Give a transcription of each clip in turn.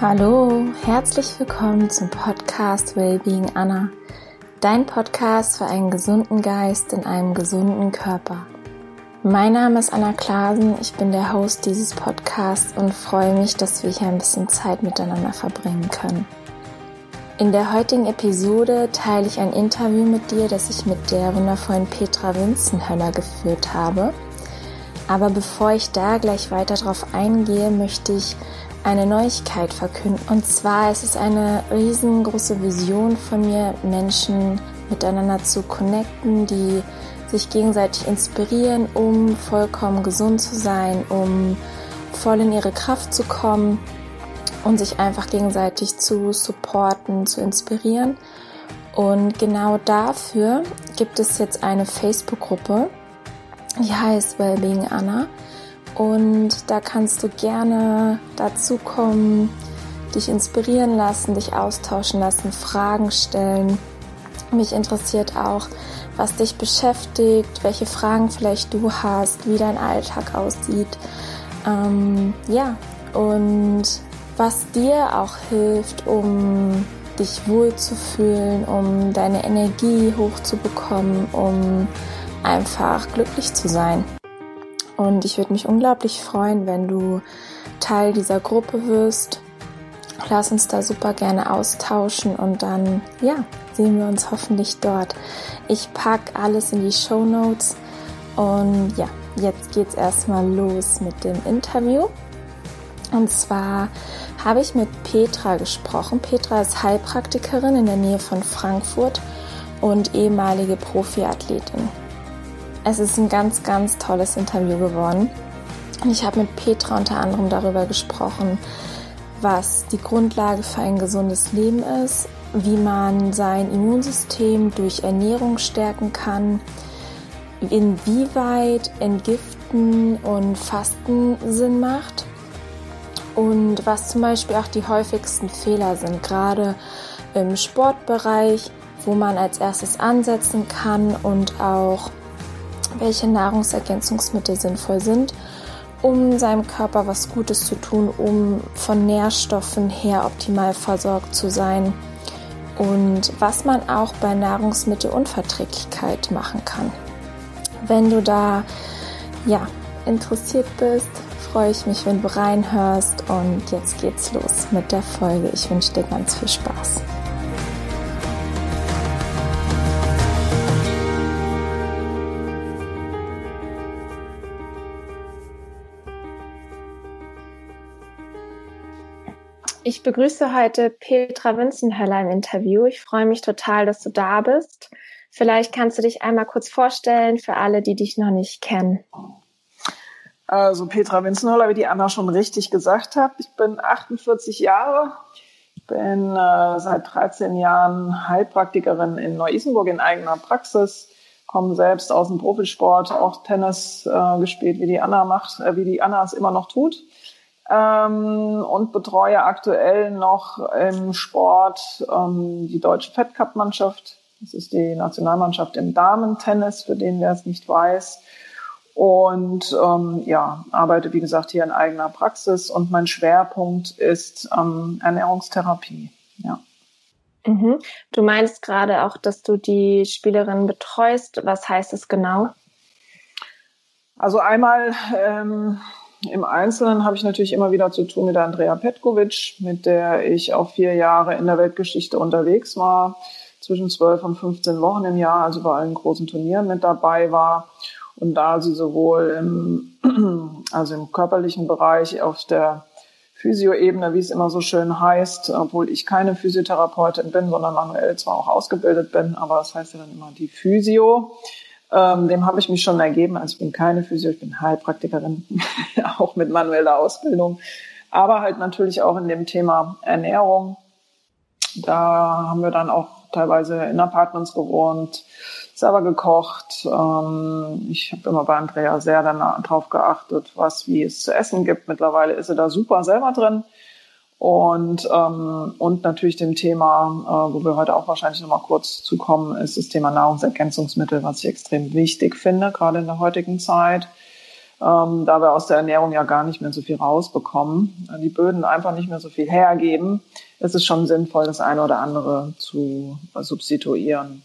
Hallo, herzlich willkommen zum Podcast Wellbeing Anna, dein Podcast für einen gesunden Geist in einem gesunden Körper. Mein Name ist Anna Klasen, ich bin der Host dieses Podcasts und freue mich, dass wir hier ein bisschen Zeit miteinander verbringen können. In der heutigen Episode teile ich ein Interview mit dir, das ich mit der wundervollen Petra Winzenhöller geführt habe. Aber bevor ich da gleich weiter drauf eingehe, möchte ich eine Neuigkeit verkünden. Und zwar ist es eine riesengroße Vision von mir, Menschen miteinander zu connecten, die sich gegenseitig inspirieren, um vollkommen gesund zu sein, um voll in ihre Kraft zu kommen und sich einfach gegenseitig zu supporten, zu inspirieren. Und genau dafür gibt es jetzt eine Facebook-Gruppe, die heißt Wellbeing Anna. Und da kannst du gerne dazu kommen, dich inspirieren lassen, dich austauschen lassen, Fragen stellen. Mich interessiert auch, was dich beschäftigt, welche Fragen vielleicht du hast, wie dein Alltag aussieht. Ähm, ja, und was dir auch hilft, um dich wohlzufühlen, um deine Energie hochzubekommen, um einfach glücklich zu sein. Und ich würde mich unglaublich freuen, wenn du Teil dieser Gruppe wirst. Lass uns da super gerne austauschen und dann, ja, sehen wir uns hoffentlich dort. Ich packe alles in die Show Notes und ja, jetzt geht's erstmal los mit dem Interview. Und zwar habe ich mit Petra gesprochen. Petra ist Heilpraktikerin in der Nähe von Frankfurt und ehemalige Profiathletin. Es ist ein ganz, ganz tolles Interview geworden. Und ich habe mit Petra unter anderem darüber gesprochen, was die Grundlage für ein gesundes Leben ist, wie man sein Immunsystem durch Ernährung stärken kann, inwieweit Entgiften und Fasten Sinn macht und was zum Beispiel auch die häufigsten Fehler sind, gerade im Sportbereich, wo man als erstes ansetzen kann und auch welche Nahrungsergänzungsmittel sinnvoll sind, um seinem Körper was Gutes zu tun, um von Nährstoffen her optimal versorgt zu sein und was man auch bei Nahrungsmittelunverträglichkeit machen kann. Wenn du da ja interessiert bist, freue ich mich, wenn du reinhörst und jetzt geht's los mit der Folge. Ich wünsche dir ganz viel Spaß. Ich begrüße heute Petra Winzenhöller im Interview. Ich freue mich total, dass du da bist. Vielleicht kannst du dich einmal kurz vorstellen für alle, die dich noch nicht kennen. Also Petra Winzenhöller, wie die Anna schon richtig gesagt hat. Ich bin 48 Jahre, bin äh, seit 13 Jahren Heilpraktikerin in Neu-Isenburg in eigener Praxis, komme selbst aus dem Profisport, auch Tennis äh, gespielt, wie die Anna macht, äh, wie die Anna es immer noch tut ähm, und betreue aktuell noch im Sport ähm, die deutsche Fed Cup Mannschaft. Das ist die Nationalmannschaft im Damentennis, für den wer es nicht weiß. Und ähm, ja, arbeite wie gesagt hier in eigener Praxis und mein Schwerpunkt ist ähm, Ernährungstherapie. Ja. Mhm. Du meinst gerade auch, dass du die Spielerin betreust. Was heißt es genau? Also einmal ähm, im Einzelnen habe ich natürlich immer wieder zu tun mit Andrea Petkovic, mit der ich auch vier Jahre in der Weltgeschichte unterwegs war, zwischen zwölf und 15 Wochen im Jahr, also bei allen großen Turnieren mit dabei war. Und da sie sowohl im, also im körperlichen Bereich auf der Physioebene, wie es immer so schön heißt, obwohl ich keine Physiotherapeutin bin, sondern manuell zwar auch ausgebildet bin, aber das heißt ja dann immer die Physio, ähm, dem habe ich mich schon ergeben. Also ich bin keine Physio, ich bin Heilpraktikerin, auch mit manueller Ausbildung. Aber halt natürlich auch in dem Thema Ernährung. Da haben wir dann auch teilweise in Apartments gewohnt, selber gekocht. Ähm, ich habe immer bei Andrea sehr darauf geachtet, was wie es zu essen gibt. Mittlerweile ist sie da super selber drin. Und, ähm, und natürlich dem Thema, äh, wo wir heute auch wahrscheinlich nochmal kurz zukommen, ist das Thema Nahrungsergänzungsmittel, was ich extrem wichtig finde, gerade in der heutigen Zeit. ähm, da wir aus der Ernährung ja gar nicht mehr so viel rausbekommen, die Böden einfach nicht mehr so viel hergeben, ist es schon sinnvoll, das eine oder andere zu substituieren.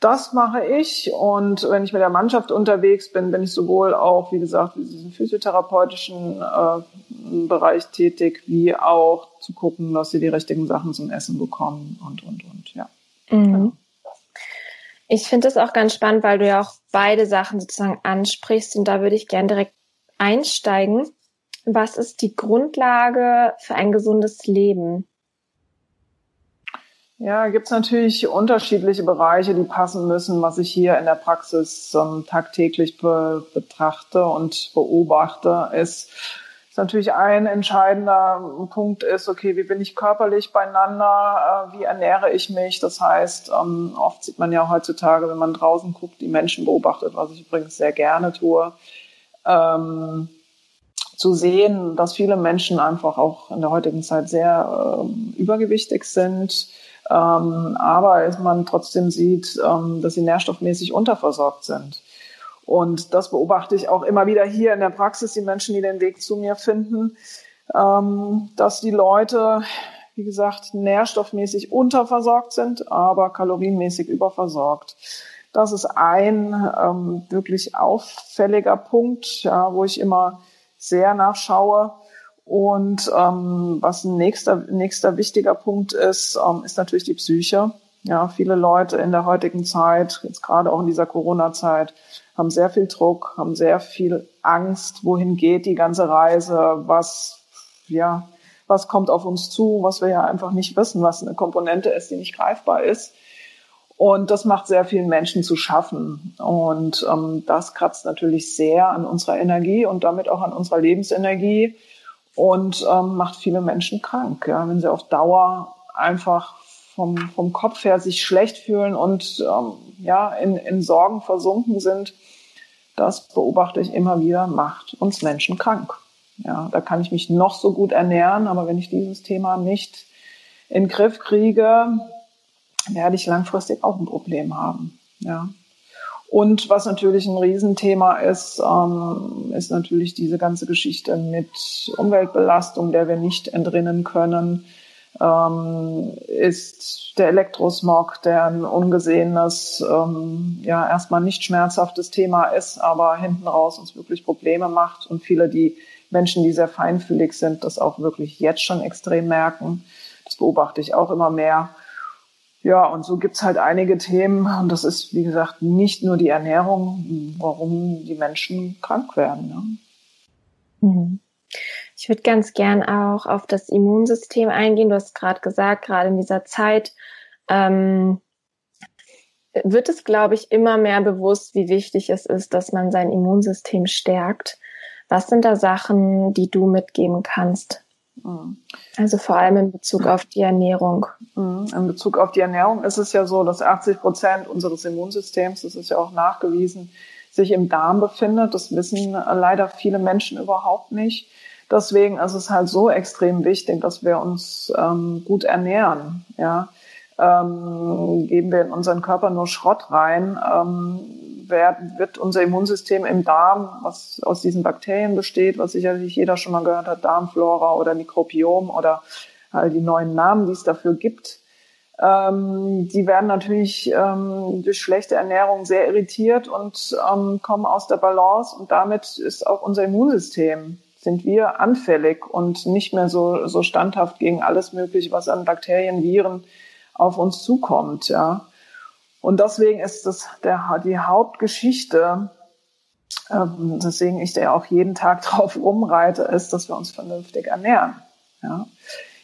Das mache ich und wenn ich mit der Mannschaft unterwegs bin, bin ich sowohl auch, wie gesagt, in diesem physiotherapeutischen äh, Bereich tätig, wie auch zu gucken, dass sie die richtigen Sachen zum Essen bekommen und, und, und, ja. Mhm. Genau. Ich finde es auch ganz spannend, weil du ja auch beide Sachen sozusagen ansprichst und da würde ich gern direkt einsteigen. Was ist die Grundlage für ein gesundes Leben? Ja, gibt es natürlich unterschiedliche Bereiche, die passen müssen, was ich hier in der Praxis ähm, tagtäglich be betrachte und beobachte, ist, ist natürlich ein entscheidender Punkt ist, okay, wie bin ich körperlich beieinander, äh, wie ernähre ich mich? Das heißt, ähm, oft sieht man ja heutzutage, wenn man draußen guckt, die Menschen beobachtet, was ich übrigens sehr gerne tue, ähm, zu sehen, dass viele Menschen einfach auch in der heutigen Zeit sehr äh, übergewichtig sind, ähm, aber man trotzdem sieht, ähm, dass sie nährstoffmäßig unterversorgt sind. Und das beobachte ich auch immer wieder hier in der Praxis, die Menschen, die den Weg zu mir finden, ähm, dass die Leute, wie gesagt, nährstoffmäßig unterversorgt sind, aber kalorienmäßig überversorgt. Das ist ein ähm, wirklich auffälliger Punkt, ja, wo ich immer sehr nachschaue. Und ähm, was ein nächster, nächster wichtiger Punkt ist, ähm, ist natürlich die Psyche. Ja, viele Leute in der heutigen Zeit, jetzt gerade auch in dieser Corona-Zeit, haben sehr viel Druck, haben sehr viel Angst. Wohin geht die ganze Reise? Was, ja, was kommt auf uns zu, was wir ja einfach nicht wissen, was eine Komponente ist, die nicht greifbar ist. Und das macht sehr vielen Menschen zu schaffen. Und ähm, das kratzt natürlich sehr an unserer Energie und damit auch an unserer Lebensenergie und ähm, macht viele Menschen krank, ja, wenn sie auf Dauer einfach vom, vom Kopf her sich schlecht fühlen und ähm, ja, in, in Sorgen versunken sind. Das beobachte ich immer wieder, macht uns Menschen krank. Ja, da kann ich mich noch so gut ernähren, aber wenn ich dieses Thema nicht in den Griff kriege, werde ich langfristig auch ein Problem haben. Ja. Und was natürlich ein Riesenthema ist, ähm, ist natürlich diese ganze Geschichte mit Umweltbelastung, der wir nicht entrinnen können, ähm, ist der Elektrosmog, der ein ungesehenes, ähm, ja erstmal nicht schmerzhaftes Thema ist, aber hinten raus uns wirklich Probleme macht und viele, die Menschen, die sehr feinfühlig sind, das auch wirklich jetzt schon extrem merken. Das beobachte ich auch immer mehr. Ja, und so gibt's halt einige Themen. Und das ist, wie gesagt, nicht nur die Ernährung, warum die Menschen krank werden. Ne? Mhm. Ich würde ganz gern auch auf das Immunsystem eingehen. Du hast gerade gesagt, gerade in dieser Zeit ähm, wird es, glaube ich, immer mehr bewusst, wie wichtig es ist, dass man sein Immunsystem stärkt. Was sind da Sachen, die du mitgeben kannst? Also vor allem in Bezug auf die Ernährung. Mhm. In Bezug auf die Ernährung ist es ja so, dass 80 Prozent unseres Immunsystems, das ist ja auch nachgewiesen, sich im Darm befindet. Das wissen leider viele Menschen überhaupt nicht. Deswegen ist es halt so extrem wichtig, dass wir uns ähm, gut ernähren. Ja, ähm, geben wir in unseren Körper nur Schrott rein, ähm, wird, wird unser Immunsystem im Darm, was aus diesen Bakterien besteht, was sicherlich jeder schon mal gehört hat, Darmflora oder Mikrobiom oder all die neuen Namen, die es dafür gibt, ähm, die werden natürlich ähm, durch schlechte Ernährung sehr irritiert und ähm, kommen aus der Balance und damit ist auch unser Immunsystem sind wir anfällig und nicht mehr so, so standhaft gegen alles Mögliche, was an Bakterien, Viren auf uns zukommt, ja. Und deswegen ist das der, die Hauptgeschichte, ähm, deswegen ich da auch jeden Tag drauf rumreite, ist, dass wir uns vernünftig ernähren. Ja.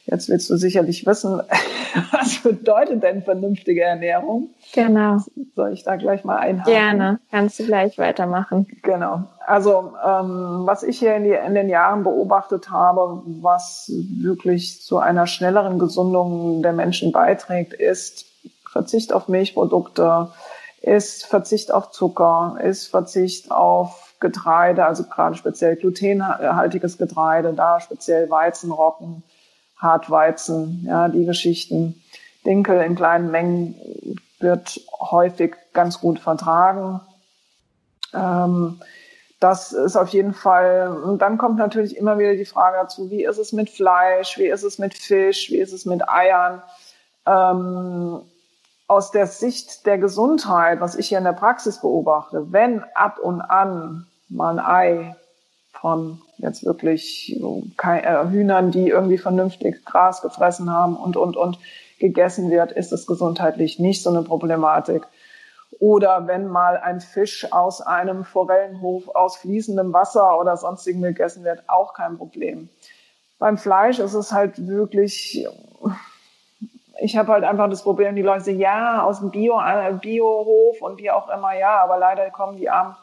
Jetzt willst du sicherlich wissen, was bedeutet denn vernünftige Ernährung? Genau. Soll ich da gleich mal einhaken? Gerne, kannst du gleich weitermachen. Genau. Also ähm, was ich hier in, die, in den Jahren beobachtet habe, was wirklich zu einer schnelleren Gesundung der Menschen beiträgt, ist Verzicht auf Milchprodukte, ist Verzicht auf Zucker, ist Verzicht auf Getreide, also gerade speziell glutenhaltiges Getreide, da speziell Weizenrocken, Hartweizen, ja, die Geschichten. Dinkel in kleinen Mengen wird häufig ganz gut vertragen. Ähm, das ist auf jeden Fall, und dann kommt natürlich immer wieder die Frage dazu, wie ist es mit Fleisch, wie ist es mit Fisch, wie ist es mit Eiern? Ähm, aus der Sicht der Gesundheit, was ich hier in der Praxis beobachte, wenn ab und an mal ein Ei von jetzt wirklich äh, Hühnern, die irgendwie vernünftig Gras gefressen haben und, und, und gegessen wird, ist es gesundheitlich nicht so eine Problematik. Oder wenn mal ein Fisch aus einem Forellenhof aus fließendem Wasser oder sonstigem gegessen wird, auch kein Problem. Beim Fleisch ist es halt wirklich, ich habe halt einfach das Problem, die Leute sagen, ja, aus dem Bio, äh, Biohof und wie auch immer, ja, aber leider kommen die armen,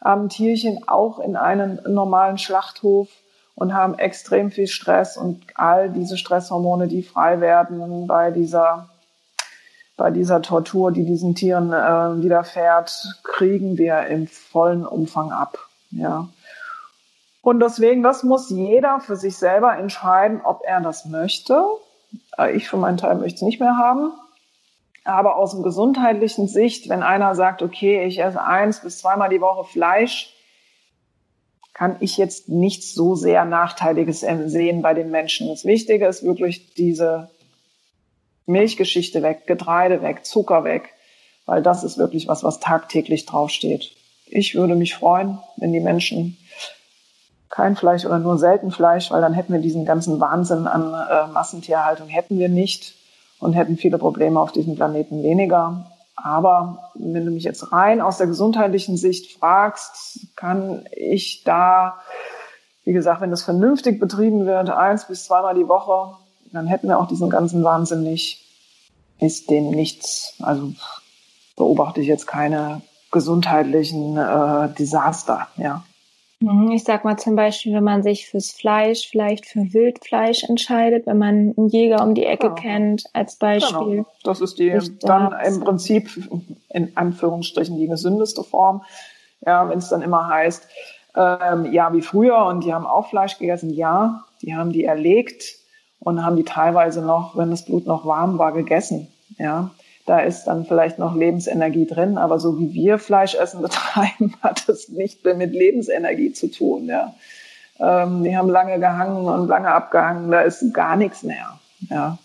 armen Tierchen auch in einen normalen Schlachthof und haben extrem viel Stress und all diese Stresshormone, die frei werden bei dieser bei dieser Tortur, die diesen Tieren äh, widerfährt, kriegen wir im vollen Umfang ab. Ja. Und deswegen, das muss jeder für sich selber entscheiden, ob er das möchte. Äh, ich für meinen Teil möchte es nicht mehr haben. Aber aus dem gesundheitlichen Sicht, wenn einer sagt, okay, ich esse eins bis zweimal die Woche Fleisch, kann ich jetzt nichts so sehr Nachteiliges sehen bei den Menschen. Das Wichtige ist wirklich diese Milchgeschichte weg, Getreide weg, Zucker weg, weil das ist wirklich was, was tagtäglich draufsteht. Ich würde mich freuen, wenn die Menschen kein Fleisch oder nur selten Fleisch, weil dann hätten wir diesen ganzen Wahnsinn an äh, Massentierhaltung hätten wir nicht und hätten viele Probleme auf diesem Planeten weniger. Aber wenn du mich jetzt rein aus der gesundheitlichen Sicht fragst, kann ich da, wie gesagt, wenn das vernünftig betrieben wird, eins bis zweimal die Woche, dann hätten wir auch diesen ganzen Wahnsinn nicht. Ist dem nichts. Also beobachte ich jetzt keine gesundheitlichen äh, Desaster, ja. Mhm, ich sag mal zum Beispiel, wenn man sich fürs Fleisch, vielleicht für Wildfleisch entscheidet, wenn man einen Jäger um die Ecke genau. kennt, als Beispiel. Genau. Das ist die dann im Prinzip in Anführungsstrichen die gesündeste Form. Ja, wenn es dann immer heißt, ähm, ja, wie früher und die haben auch Fleisch gegessen, ja, die haben die erlegt und haben die teilweise noch, wenn das Blut noch warm war, gegessen. Ja, da ist dann vielleicht noch Lebensenergie drin, aber so wie wir Fleischessen betreiben, hat es nicht mehr mit Lebensenergie zu tun. Ja. Ähm, die haben lange gehangen und lange abgehangen, da ist gar nichts mehr. Ja.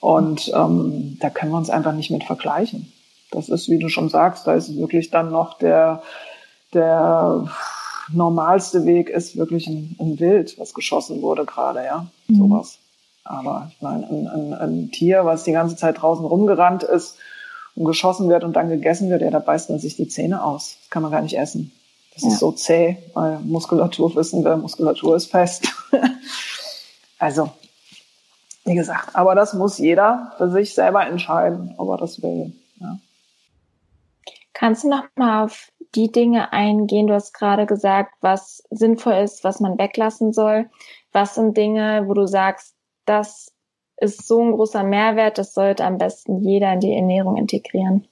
Und ähm, da können wir uns einfach nicht mit vergleichen. Das ist, wie du schon sagst, da ist wirklich dann noch der, der normalste Weg ist wirklich ein, ein Wild, was geschossen wurde gerade, ja, mhm. sowas. Aber ich meine, ein, ein, ein Tier, was die ganze Zeit draußen rumgerannt ist und geschossen wird und dann gegessen wird, ja, da beißt man sich die Zähne aus. Das kann man gar nicht essen. Das ja. ist so zäh, weil Muskulatur wissen wir, Muskulatur ist fest. also, wie gesagt, aber das muss jeder für sich selber entscheiden, ob er das will. Ja. Kannst du noch mal auf die Dinge eingehen? Du hast gerade gesagt, was sinnvoll ist, was man weglassen soll. Was sind Dinge, wo du sagst, das ist so ein großer Mehrwert, das sollte am besten jeder in die Ernährung integrieren.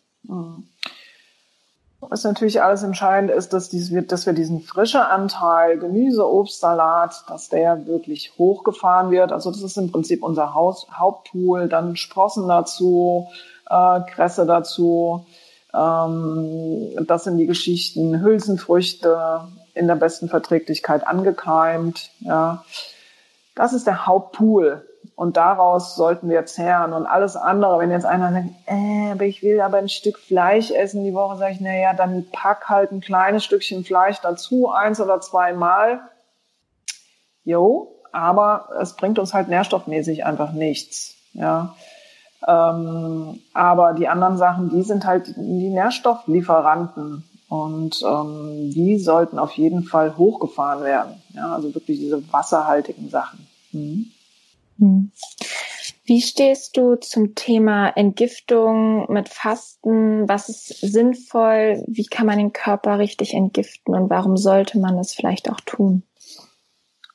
Was natürlich alles entscheidend ist, dass, dass wir diesen frischen Anteil Gemüse, Obst, Salat, dass der wirklich hochgefahren wird. Also das ist im Prinzip unser Haus, Hauptpool. Dann Sprossen dazu, äh, Kresse dazu. Ähm, das sind die Geschichten. Hülsenfrüchte in der besten Verträglichkeit angekeimt. Ja. Das ist der Hauptpool. Und daraus sollten wir zehren. Und alles andere, wenn jetzt einer sagt, äh, aber ich will aber ein Stück Fleisch essen die Woche, sage ich, na ja, dann pack halt ein kleines Stückchen Fleisch dazu, eins oder zweimal. Jo, aber es bringt uns halt nährstoffmäßig einfach nichts. Ja. Ähm, aber die anderen Sachen, die sind halt die Nährstofflieferanten. Und ähm, die sollten auf jeden Fall hochgefahren werden. Ja, also wirklich diese wasserhaltigen Sachen. Mhm. Hm. Wie stehst du zum Thema Entgiftung mit Fasten? Was ist sinnvoll? Wie kann man den Körper richtig entgiften und warum sollte man das vielleicht auch tun?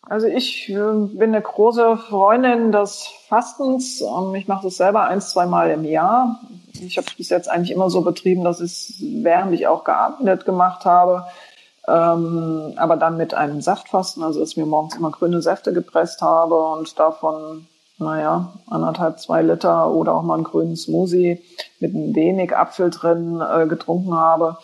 Also ich äh, bin eine große Freundin des Fastens. Ähm, ich mache das selber ein, zwei Mal im Jahr. Ich habe es bis jetzt eigentlich immer so betrieben, dass ich es, während ich auch gearbeitet gemacht habe, ähm, aber dann mit einem Saftfasten, also dass ich mir morgens immer grüne Säfte gepresst habe und davon, naja, anderthalb, zwei Liter oder auch mal einen grünen Smoothie mit ein wenig Apfel drin äh, getrunken habe.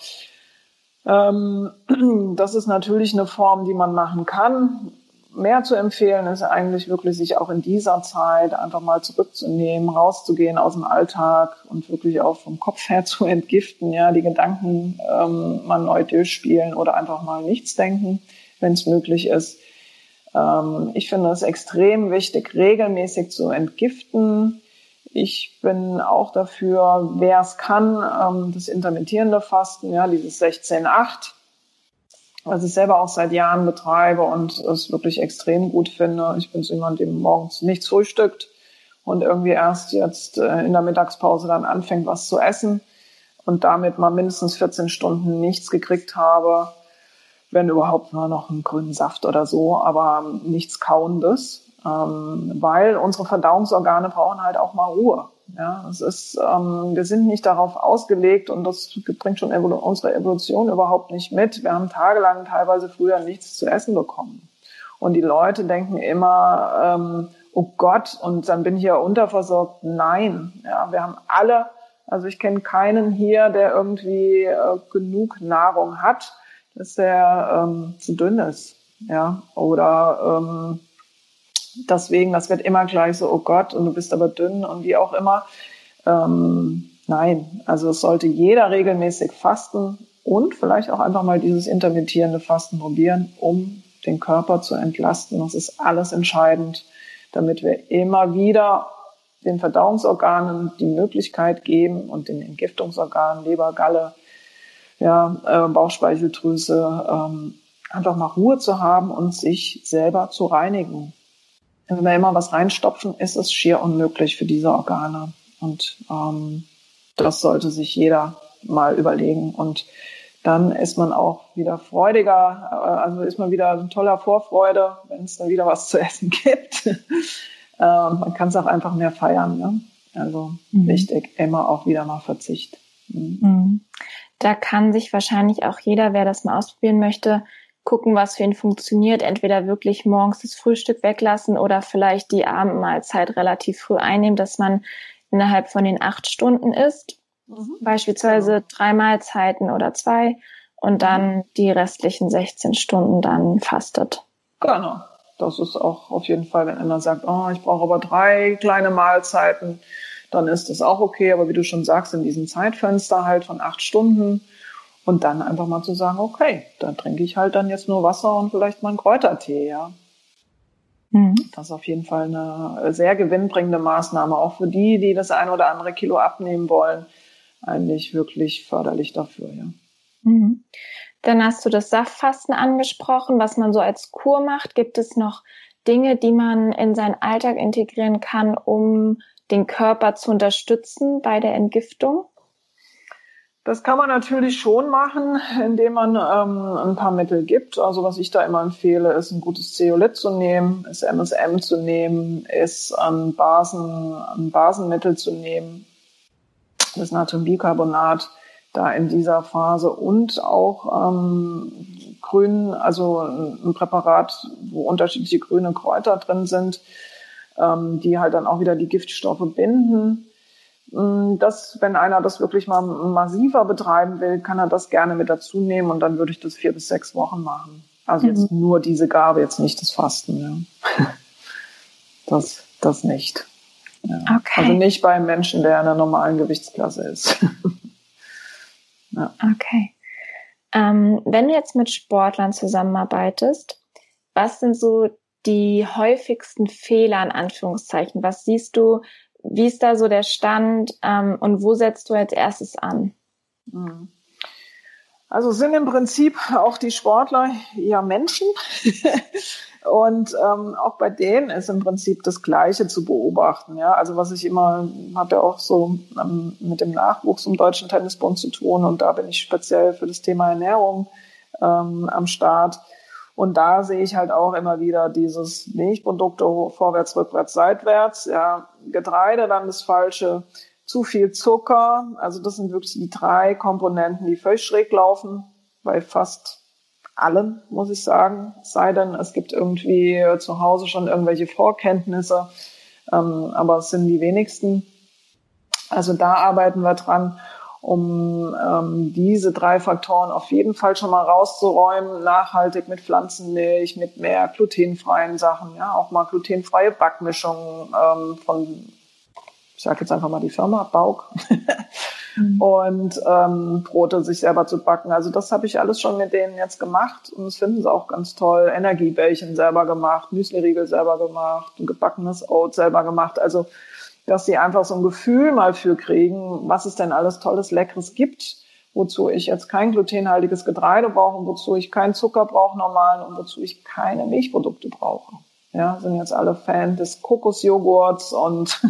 Ähm, das ist natürlich eine Form, die man machen kann. Mehr zu empfehlen ist eigentlich wirklich, sich auch in dieser Zeit einfach mal zurückzunehmen, rauszugehen aus dem Alltag und wirklich auch vom Kopf her zu entgiften, ja, die Gedanken ähm, mal neu durchspielen oder einfach mal nichts denken, wenn es möglich ist. Ähm, ich finde es extrem wichtig, regelmäßig zu entgiften. Ich bin auch dafür, wer es kann, ähm, das intermittierende Fasten, ja, dieses 16-8, was ich selber auch seit Jahren betreibe und es wirklich extrem gut finde. Ich bin so jemand, der morgens nichts frühstückt und irgendwie erst jetzt äh, in der Mittagspause dann anfängt, was zu essen und damit mal mindestens 14 Stunden nichts gekriegt habe wenn überhaupt nur noch einen grünen Saft oder so, aber nichts Kauendes, ähm, weil unsere Verdauungsorgane brauchen halt auch mal Ruhe. Ja, es ist, ähm, wir sind nicht darauf ausgelegt und das bringt schon Evolu unsere Evolution überhaupt nicht mit. Wir haben tagelang teilweise früher nichts zu essen bekommen. Und die Leute denken immer, ähm, oh Gott, und dann bin ich ja unterversorgt. Nein, ja, wir haben alle, also ich kenne keinen hier, der irgendwie äh, genug Nahrung hat dass er ähm, zu dünn ist. Ja, oder ähm, deswegen, das wird immer gleich so, oh Gott, und du bist aber dünn und wie auch immer. Ähm, nein, also es sollte jeder regelmäßig fasten und vielleicht auch einfach mal dieses intermittierende Fasten probieren, um den Körper zu entlasten. Das ist alles entscheidend, damit wir immer wieder den Verdauungsorganen die Möglichkeit geben und den Entgiftungsorganen, Leber, Galle, ja, äh, Bauchspeicheldrüse, ähm, einfach mal Ruhe zu haben und sich selber zu reinigen. Wenn wir immer was reinstopfen, ist es schier unmöglich für diese Organe. Und ähm, das sollte sich jeder mal überlegen. Und dann ist man auch wieder freudiger, äh, also ist man wieder ein toller Vorfreude, wenn es dann wieder was zu essen gibt. äh, man kann es auch einfach mehr feiern. Ne? Also mhm. wichtig, immer auch wieder mal Verzicht. Mhm. Mhm. Da kann sich wahrscheinlich auch jeder, wer das mal ausprobieren möchte, gucken, was für ihn funktioniert. Entweder wirklich morgens das Frühstück weglassen oder vielleicht die Abendmahlzeit relativ früh einnehmen, dass man innerhalb von den acht Stunden isst. Mhm. Beispielsweise genau. drei Mahlzeiten oder zwei und dann mhm. die restlichen 16 Stunden dann fastet. Genau. Das ist auch auf jeden Fall, wenn einer sagt, oh, ich brauche aber drei kleine Mahlzeiten, dann ist das auch okay. Aber wie du schon sagst, in diesem Zeitfenster halt von acht Stunden und dann einfach mal zu sagen, okay, dann trinke ich halt dann jetzt nur Wasser und vielleicht mal einen Kräutertee, ja. Mhm. Das ist auf jeden Fall eine sehr gewinnbringende Maßnahme, auch für die, die das ein oder andere Kilo abnehmen wollen, eigentlich wirklich förderlich dafür, ja. Mhm. Dann hast du das Saftfasten angesprochen, was man so als Kur macht. Gibt es noch Dinge, die man in seinen Alltag integrieren kann, um den Körper zu unterstützen bei der Entgiftung? Das kann man natürlich schon machen, indem man ähm, ein paar Mittel gibt. Also was ich da immer empfehle, ist ein gutes Zeolit zu nehmen, ist MSM zu nehmen, ist ein, Basen, ein Basenmittel zu nehmen, das Natriumbicarbonat da in dieser Phase und auch ähm, grün, also ein Präparat, wo unterschiedliche grüne Kräuter drin sind, ähm, die halt dann auch wieder die Giftstoffe binden. Mm, das, wenn einer das wirklich mal massiver betreiben will, kann er das gerne mit dazu nehmen und dann würde ich das vier bis sechs Wochen machen. Also mhm. jetzt nur diese Gabe, jetzt nicht das Fasten. Ja. Das, das nicht. Ja. Okay. Also nicht beim Menschen, der in einer normalen Gewichtsklasse ist. ja. Okay. Ähm, wenn du jetzt mit Sportlern zusammenarbeitest, was sind so die häufigsten Fehler in Anführungszeichen? Was siehst du? Wie ist da so der Stand ähm, und wo setzt du als erstes an? Mhm. Also sind im Prinzip auch die Sportler ja Menschen. Und ähm, auch bei denen ist im Prinzip das Gleiche zu beobachten. Ja, also was ich immer habe ja auch so ähm, mit dem Nachwuchs im Deutschen Tennisbund zu tun und da bin ich speziell für das Thema Ernährung ähm, am Start. Und da sehe ich halt auch immer wieder dieses Milchprodukte vorwärts, rückwärts, seitwärts. Ja, Getreide dann das Falsche, zu viel Zucker. Also das sind wirklich die drei Komponenten, die völlig schräg laufen bei fast allen, muss ich sagen. sei denn, es gibt irgendwie zu Hause schon irgendwelche Vorkenntnisse, ähm, aber es sind die wenigsten. Also da arbeiten wir dran. Um ähm, diese drei Faktoren auf jeden Fall schon mal rauszuräumen, nachhaltig mit Pflanzenmilch, mit mehr glutenfreien Sachen, ja, auch mal glutenfreie Backmischungen ähm, von, ich sage jetzt einfach mal die Firma, Bauk. mhm. Und ähm, Brote sich selber zu backen. Also das habe ich alles schon mit denen jetzt gemacht und das finden sie auch ganz toll. Energiebällchen selber gemacht, Müsliriegel selber gemacht, gebackenes Oat selber gemacht. Also dass sie einfach so ein Gefühl mal für kriegen, was es denn alles Tolles, Leckeres gibt, wozu ich jetzt kein glutenhaltiges Getreide brauche und wozu ich keinen Zucker brauche normalen und wozu ich keine Milchprodukte brauche. Ja, sind jetzt alle Fan des Kokosjoghurts und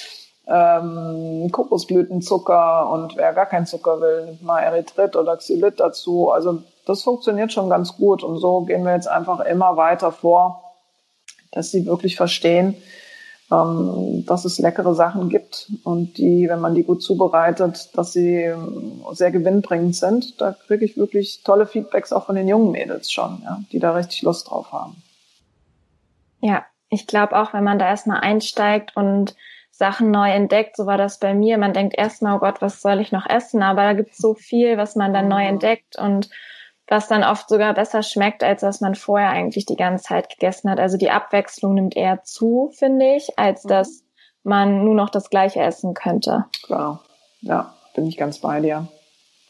ähm, Kokosblütenzucker und wer gar keinen Zucker will, nimmt mal Erythrit oder Xylit dazu. Also das funktioniert schon ganz gut und so gehen wir jetzt einfach immer weiter vor, dass sie wirklich verstehen, dass es leckere Sachen gibt und die, wenn man die gut zubereitet, dass sie ähm, sehr gewinnbringend sind. Da kriege ich wirklich tolle Feedbacks auch von den jungen Mädels schon, ja, die da richtig Lust drauf haben. Ja, ich glaube auch, wenn man da erstmal einsteigt und Sachen neu entdeckt, so war das bei mir. Man denkt erstmal, oh Gott, was soll ich noch essen? Aber da gibt es so viel, was man dann neu mhm. entdeckt und was dann oft sogar besser schmeckt, als was man vorher eigentlich die ganze Zeit gegessen hat. Also die Abwechslung nimmt eher zu, finde ich, als mhm. dass man nur noch das Gleiche essen könnte. Klar, ja, bin ich ganz bei dir.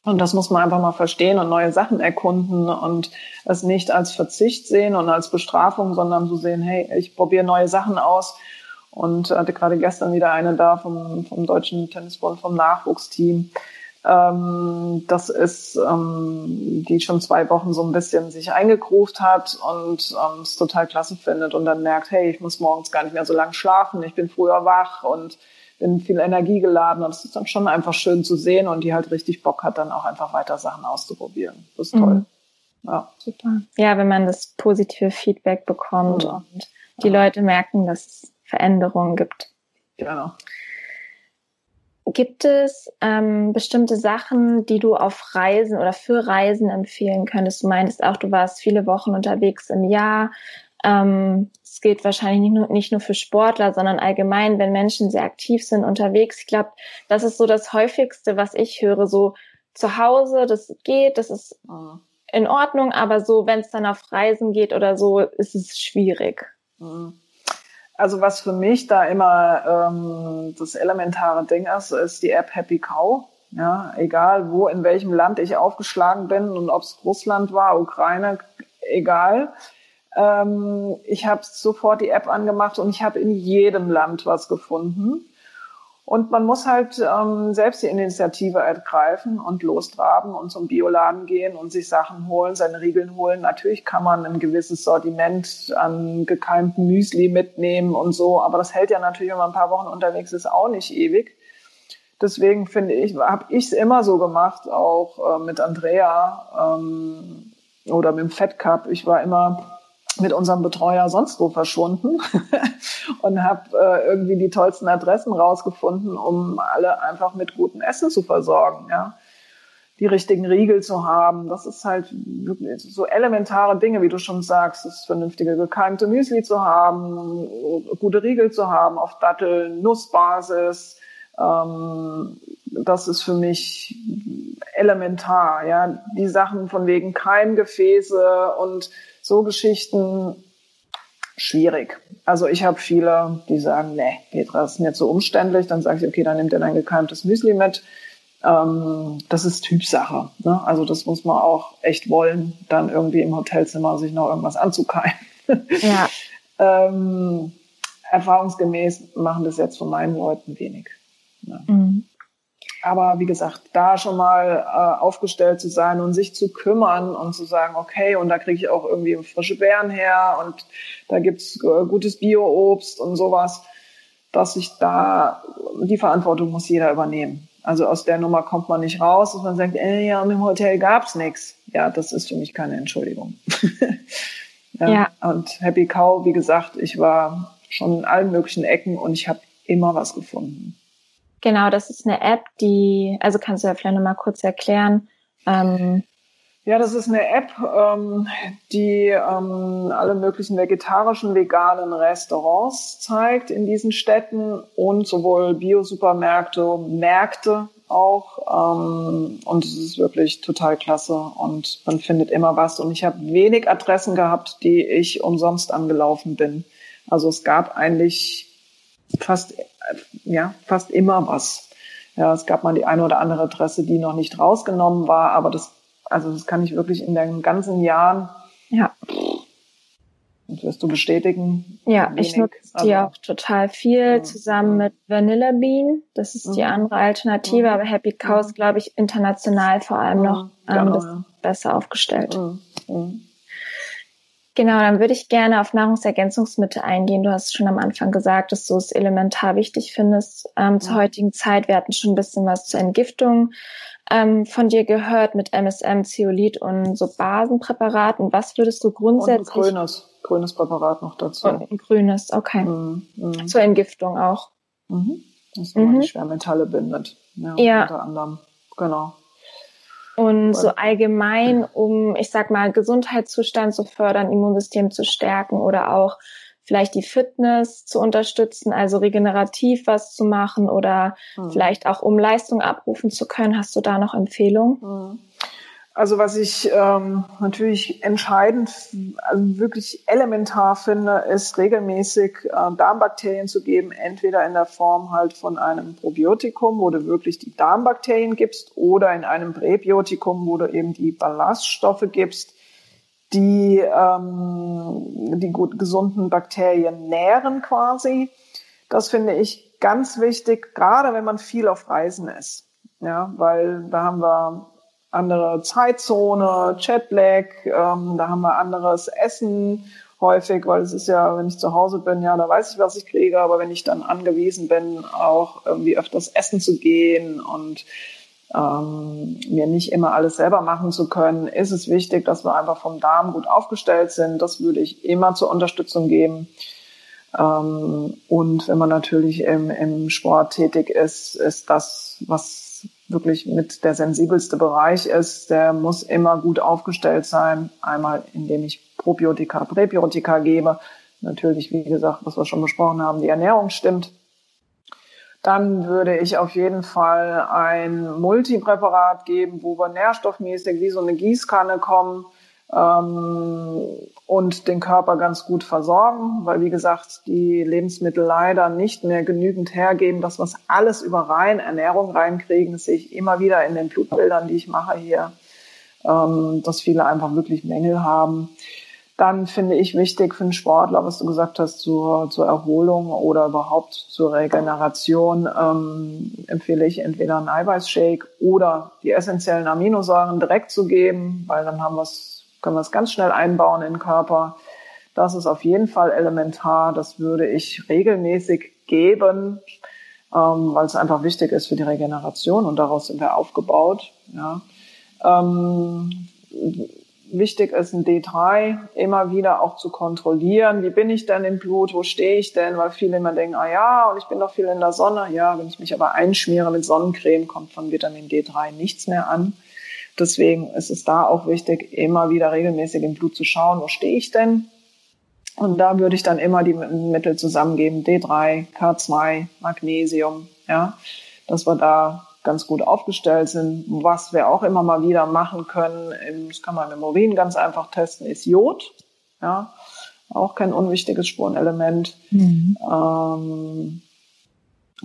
Und das muss man einfach mal verstehen und neue Sachen erkunden und es nicht als Verzicht sehen und als Bestrafung, sondern so sehen, hey, ich probiere neue Sachen aus und hatte gerade gestern wieder eine da vom, vom Deutschen Tennisbund, vom Nachwuchsteam ähm, das ist, ähm, die schon zwei Wochen so ein bisschen sich eingegruft hat und ähm, es total klasse findet und dann merkt, hey, ich muss morgens gar nicht mehr so lang schlafen, ich bin früher wach und bin viel Energie geladen und es ist dann schon einfach schön zu sehen und die halt richtig Bock hat, dann auch einfach weiter Sachen auszuprobieren. Das ist toll. Mhm. Ja. Super. Ja, wenn man das positive Feedback bekommt ja. und die ja. Leute merken, dass es Veränderungen gibt. Genau. Gibt es ähm, bestimmte Sachen, die du auf Reisen oder für Reisen empfehlen könntest? Du meintest auch, du warst viele Wochen unterwegs im Jahr. Ähm, es gilt wahrscheinlich nicht nur, nicht nur für Sportler, sondern allgemein, wenn Menschen sehr aktiv sind unterwegs. Ich glaube, das ist so das häufigste, was ich höre. So zu Hause, das geht, das ist mhm. in Ordnung, aber so, wenn es dann auf Reisen geht oder so, ist es schwierig. Mhm. Also was für mich da immer ähm, das elementare Ding ist, ist die App Happy Cow. Ja, egal wo, in welchem Land ich aufgeschlagen bin und ob es Russland war, Ukraine, egal. Ähm, ich habe sofort die App angemacht und ich habe in jedem Land was gefunden. Und man muss halt ähm, selbst die Initiative ergreifen und lostraben und zum Bioladen gehen und sich Sachen holen, seine Riegeln holen. Natürlich kann man ein gewisses Sortiment an gekeimten Müsli mitnehmen und so, aber das hält ja natürlich, wenn man ein paar Wochen unterwegs ist, auch nicht ewig. Deswegen finde ich, habe ich es immer so gemacht, auch äh, mit Andrea ähm, oder mit dem Fat Cup. Ich war immer mit unserem Betreuer sonst wo verschwunden und habe äh, irgendwie die tollsten Adressen rausgefunden, um alle einfach mit gutem Essen zu versorgen, ja. Die richtigen Riegel zu haben, das ist halt so elementare Dinge, wie du schon sagst, das vernünftige gekeimte Müsli zu haben, gute Riegel zu haben auf Dattel, Nussbasis, ähm, das ist für mich elementar, ja. Die Sachen von wegen Keimgefäße und so Geschichten schwierig. Also ich habe viele, die sagen, nee, Petra, ist nicht so umständlich. Dann sage ich, okay, dann nimmt ihr dein gekeimtes Müsli mit. Ähm, das ist Typsache. Ne? Also das muss man auch echt wollen, dann irgendwie im Hotelzimmer sich noch irgendwas anzukeimen. Ja. ähm, erfahrungsgemäß machen das jetzt von meinen Leuten wenig. Ne? Mhm. Aber wie gesagt, da schon mal äh, aufgestellt zu sein und sich zu kümmern und zu sagen, okay, und da kriege ich auch irgendwie frische Beeren her und da gibt's äh, gutes Bio-Obst und sowas, dass ich da, die Verantwortung muss jeder übernehmen. Also aus der Nummer kommt man nicht raus, dass man sagt, ey, ja, im Hotel gab's nichts. Ja, das ist für mich keine Entschuldigung. ja, ja. Und Happy Cow, wie gesagt, ich war schon in allen möglichen Ecken und ich habe immer was gefunden. Genau, das ist eine App, die, also kannst du ja vielleicht nochmal kurz erklären. Ähm, ja, das ist eine App, ähm, die ähm, alle möglichen vegetarischen, veganen Restaurants zeigt in diesen Städten und sowohl Biosupermärkte, Märkte auch. Ähm, und es ist wirklich total klasse und man findet immer was. Und ich habe wenig Adressen gehabt, die ich umsonst angelaufen bin. Also es gab eigentlich fast, ja, fast immer was. Ja, es gab mal die eine oder andere Adresse, die noch nicht rausgenommen war, aber das, also das kann ich wirklich in den ganzen Jahren, ja. Und wirst du bestätigen? Ja, wenig. ich nutze die also, auch total viel ja, zusammen mit Vanilla Bean. Das ist die mhm. andere Alternative, mhm. aber Happy Cows, glaube ich, international vor allem noch mhm. ähm, genau, besser aufgestellt. Mhm. Genau, dann würde ich gerne auf Nahrungsergänzungsmittel eingehen. Du hast schon am Anfang gesagt, dass du es elementar wichtig findest ähm, zur heutigen Zeit. Wir hatten schon ein bisschen was zur Entgiftung ähm, von dir gehört mit MSM, Zeolit und so Basenpräparaten. Was würdest du grundsätzlich... Und ein grünes, grünes Präparat noch dazu. Und ein grünes, okay. Mhm, mh. Zur Entgiftung auch. Mhm. Das mhm. die Schwermetalle bindet. Ja, ja. Unter anderem, genau. Und so allgemein, um, ich sag mal, Gesundheitszustand zu fördern, Immunsystem zu stärken oder auch vielleicht die Fitness zu unterstützen, also regenerativ was zu machen oder mhm. vielleicht auch um Leistung abrufen zu können. Hast du da noch Empfehlungen? Mhm. Also was ich ähm, natürlich entscheidend, also wirklich elementar finde, ist regelmäßig äh, Darmbakterien zu geben, entweder in der Form halt von einem Probiotikum, wo du wirklich die Darmbakterien gibst, oder in einem Präbiotikum, wo du eben die Ballaststoffe gibst, die ähm, die gut gesunden Bakterien nähren quasi. Das finde ich ganz wichtig, gerade wenn man viel auf Reisen ist. Ja, weil da haben wir andere Zeitzone, Chatlag, ähm, da haben wir anderes Essen häufig, weil es ist ja, wenn ich zu Hause bin, ja, da weiß ich, was ich kriege, aber wenn ich dann angewiesen bin, auch irgendwie öfters essen zu gehen und ähm, mir nicht immer alles selber machen zu können, ist es wichtig, dass wir einfach vom Darm gut aufgestellt sind. Das würde ich immer zur Unterstützung geben. Ähm, und wenn man natürlich im, im Sport tätig ist, ist das, was wirklich mit der sensibelste Bereich ist, der muss immer gut aufgestellt sein. Einmal, indem ich Probiotika, Präbiotika gebe. Natürlich, wie gesagt, was wir schon besprochen haben, die Ernährung stimmt. Dann würde ich auf jeden Fall ein Multipräparat geben, wo wir nährstoffmäßig wie so eine Gießkanne kommen ähm, und den Körper ganz gut versorgen, weil wie gesagt, die Lebensmittel leider nicht mehr genügend hergeben, dass wir es alles über rein Ernährung reinkriegen. Das sehe ich immer wieder in den Blutbildern, die ich mache hier, ähm, dass viele einfach wirklich Mängel haben. Dann finde ich wichtig für einen Sportler, was du gesagt hast, zur, zur Erholung oder überhaupt zur Regeneration, ähm, empfehle ich entweder einen Eiweißshake oder die essentiellen Aminosäuren direkt zu geben, weil dann haben wir es können wir es ganz schnell einbauen in den Körper. Das ist auf jeden Fall elementar. Das würde ich regelmäßig geben, ähm, weil es einfach wichtig ist für die Regeneration und daraus sind wir aufgebaut. Ja. Ähm, wichtig ist ein D3 immer wieder auch zu kontrollieren. Wie bin ich denn im Blut? Wo stehe ich denn? Weil viele immer denken, ah ja, und ich bin doch viel in der Sonne. Ja, wenn ich mich aber einschmiere mit Sonnencreme, kommt von Vitamin D3 nichts mehr an. Deswegen ist es da auch wichtig, immer wieder regelmäßig im Blut zu schauen, wo stehe ich denn? Und da würde ich dann immer die Mittel zusammengeben, D3, K2, Magnesium, ja, dass wir da ganz gut aufgestellt sind. Was wir auch immer mal wieder machen können, das kann man im Urin ganz einfach testen, ist Jod, ja, auch kein unwichtiges Spurenelement. Mhm. Ähm,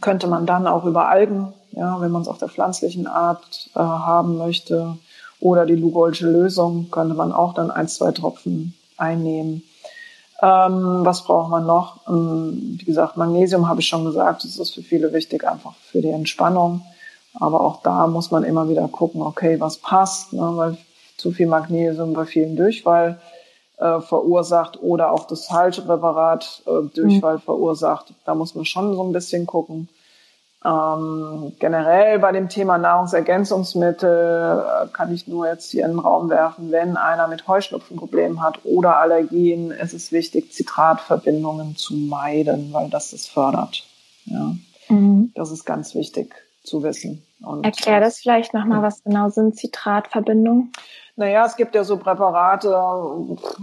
könnte man dann auch über Algen, ja, wenn man es auf der pflanzlichen Art äh, haben möchte, oder die Lugolsche Lösung könnte man auch dann ein, zwei Tropfen einnehmen. Ähm, was braucht man noch? Ähm, wie gesagt, Magnesium habe ich schon gesagt, das ist für viele wichtig, einfach für die Entspannung. Aber auch da muss man immer wieder gucken, okay, was passt, ne, weil zu viel Magnesium bei vielen Durchfall äh, verursacht oder auch das falsche Präparat äh, Durchfall mhm. verursacht. Da muss man schon so ein bisschen gucken. Ähm, generell bei dem Thema Nahrungsergänzungsmittel äh, kann ich nur jetzt hier in den Raum werfen, wenn einer mit Heuschnupfenproblemen hat oder Allergien, ist es wichtig, Zitratverbindungen zu meiden, weil das das fördert. Ja. Mhm. Das ist ganz wichtig zu wissen. Und Erklär das vielleicht nochmal, was genau sind Zitratverbindungen? Naja, es gibt ja so Präparate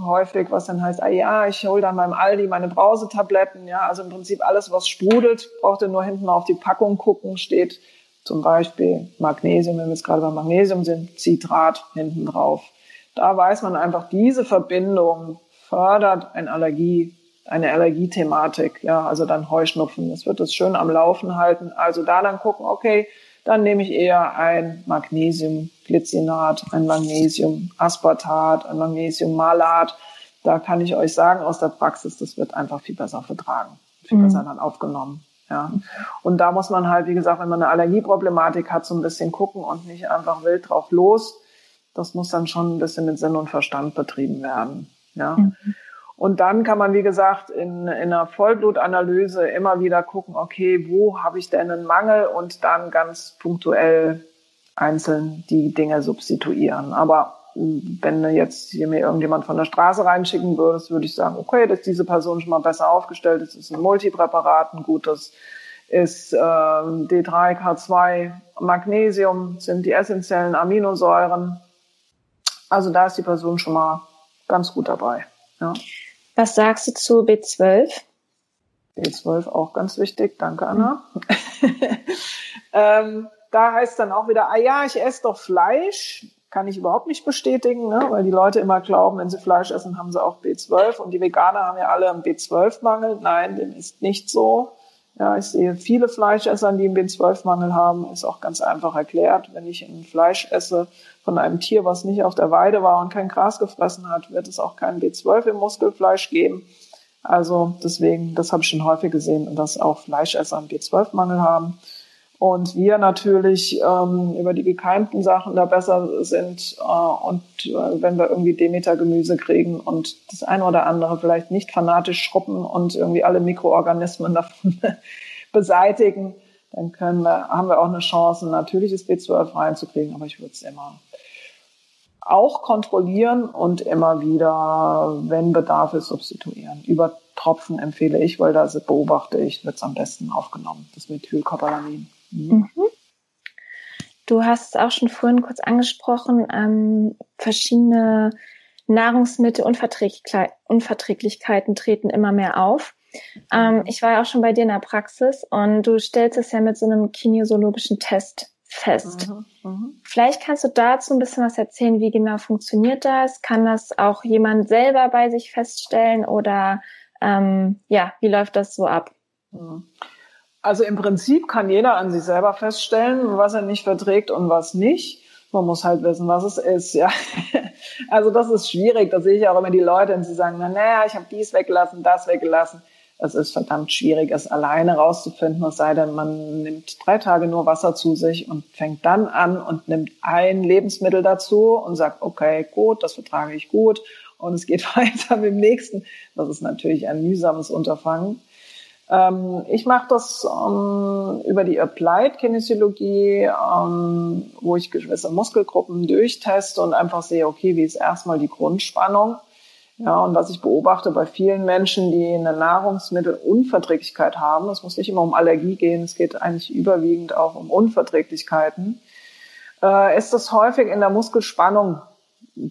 häufig, was dann heißt, ah ja, ich hole dann beim Aldi meine Brausetabletten. Ja, also im Prinzip alles, was sprudelt, braucht ihr nur hinten auf die Packung gucken, steht zum Beispiel Magnesium, wenn wir jetzt gerade bei Magnesium sind, Citrat hinten drauf. Da weiß man einfach, diese Verbindung fördert eine Allergie, eine Allergiethematik, ja, also dann Heuschnupfen. Das wird es schön am Laufen halten. Also da dann gucken, okay, dann nehme ich eher ein Magnesiumglycinat, ein Magnesium-Aspartat, ein Magnesium-Malat. Da kann ich euch sagen aus der Praxis, das wird einfach viel besser vertragen, viel mhm. besser dann aufgenommen. Ja. Und da muss man halt, wie gesagt, wenn man eine Allergieproblematik hat, so ein bisschen gucken und nicht einfach wild drauf los. Das muss dann schon ein bisschen mit Sinn und Verstand betrieben werden. Ja. Mhm. Und dann kann man, wie gesagt, in, in einer Vollblutanalyse immer wieder gucken, okay, wo habe ich denn einen Mangel und dann ganz punktuell einzeln die Dinge substituieren. Aber wenn jetzt hier mir irgendjemand von der Straße reinschicken würde, würde ich sagen, okay, dass diese Person schon mal besser aufgestellt ist, ist ein Multipräparat, ein gutes ist äh, D3, K2, Magnesium, sind die essentiellen Aminosäuren. Also da ist die Person schon mal ganz gut dabei. Ja. Was sagst du zu B12? B12 auch ganz wichtig, danke Anna. Mhm. ähm, da heißt dann auch wieder, ah ja, ich esse doch Fleisch. Kann ich überhaupt nicht bestätigen, ne? weil die Leute immer glauben, wenn sie Fleisch essen, haben sie auch B12 und die Veganer haben ja alle einen B12-Mangel. Nein, dem ist nicht so. Ja, ich sehe viele Fleischesser, die einen B12-Mangel haben, ist auch ganz einfach erklärt. Wenn ich ein Fleisch esse von einem Tier, was nicht auf der Weide war und kein Gras gefressen hat, wird es auch kein B12 im Muskelfleisch geben. Also deswegen, das habe ich schon häufig gesehen, dass auch Fleischesser einen B12-Mangel haben. Und wir natürlich ähm, über die gekeimten Sachen da besser sind. Äh, und äh, wenn wir irgendwie Demeter-Gemüse kriegen und das eine oder andere vielleicht nicht fanatisch schruppen und irgendwie alle Mikroorganismen davon beseitigen, dann können wir, haben wir auch eine Chance, natürliches B12 reinzukriegen. Aber ich würde es immer auch kontrollieren und immer wieder, wenn Bedarf ist, substituieren. Über Tropfen empfehle ich, weil da beobachte ich, wird es am besten aufgenommen, das Methylcobalamin. Mhm. Du hast es auch schon vorhin kurz angesprochen, ähm, verschiedene Nahrungsmittelunverträglichkeiten treten immer mehr auf. Ähm, mhm. ich war ja auch schon bei dir in der Praxis und du stellst es ja mit so einem kinesiologischen Test fest. Mhm, mh. Vielleicht kannst du dazu ein bisschen was erzählen, wie genau funktioniert das? Kann das auch jemand selber bei sich feststellen oder ähm, ja, wie läuft das so ab? Mhm. Also im Prinzip kann jeder an sich selber feststellen, was er nicht verträgt und was nicht. Man muss halt wissen, was es ist, ja. Also das ist schwierig. Da sehe ich auch immer die Leute, und sie sagen, na, naja, ich habe dies weggelassen, das weggelassen. Es ist verdammt schwierig, es alleine rauszufinden, es sei denn, man nimmt drei Tage nur Wasser zu sich und fängt dann an und nimmt ein Lebensmittel dazu und sagt, okay, gut, das vertrage ich gut und es geht weiter mit dem nächsten. Das ist natürlich ein mühsames Unterfangen. Ähm, ich mache das ähm, über die Applied Kinesiologie, ähm, wo ich gewisse Muskelgruppen durchteste und einfach sehe, okay, wie ist erstmal die Grundspannung? Ja, und was ich beobachte bei vielen Menschen, die eine Nahrungsmittelunverträglichkeit haben, es muss nicht immer um Allergie gehen, es geht eigentlich überwiegend auch um Unverträglichkeiten, äh, ist das häufig in der Muskelspannung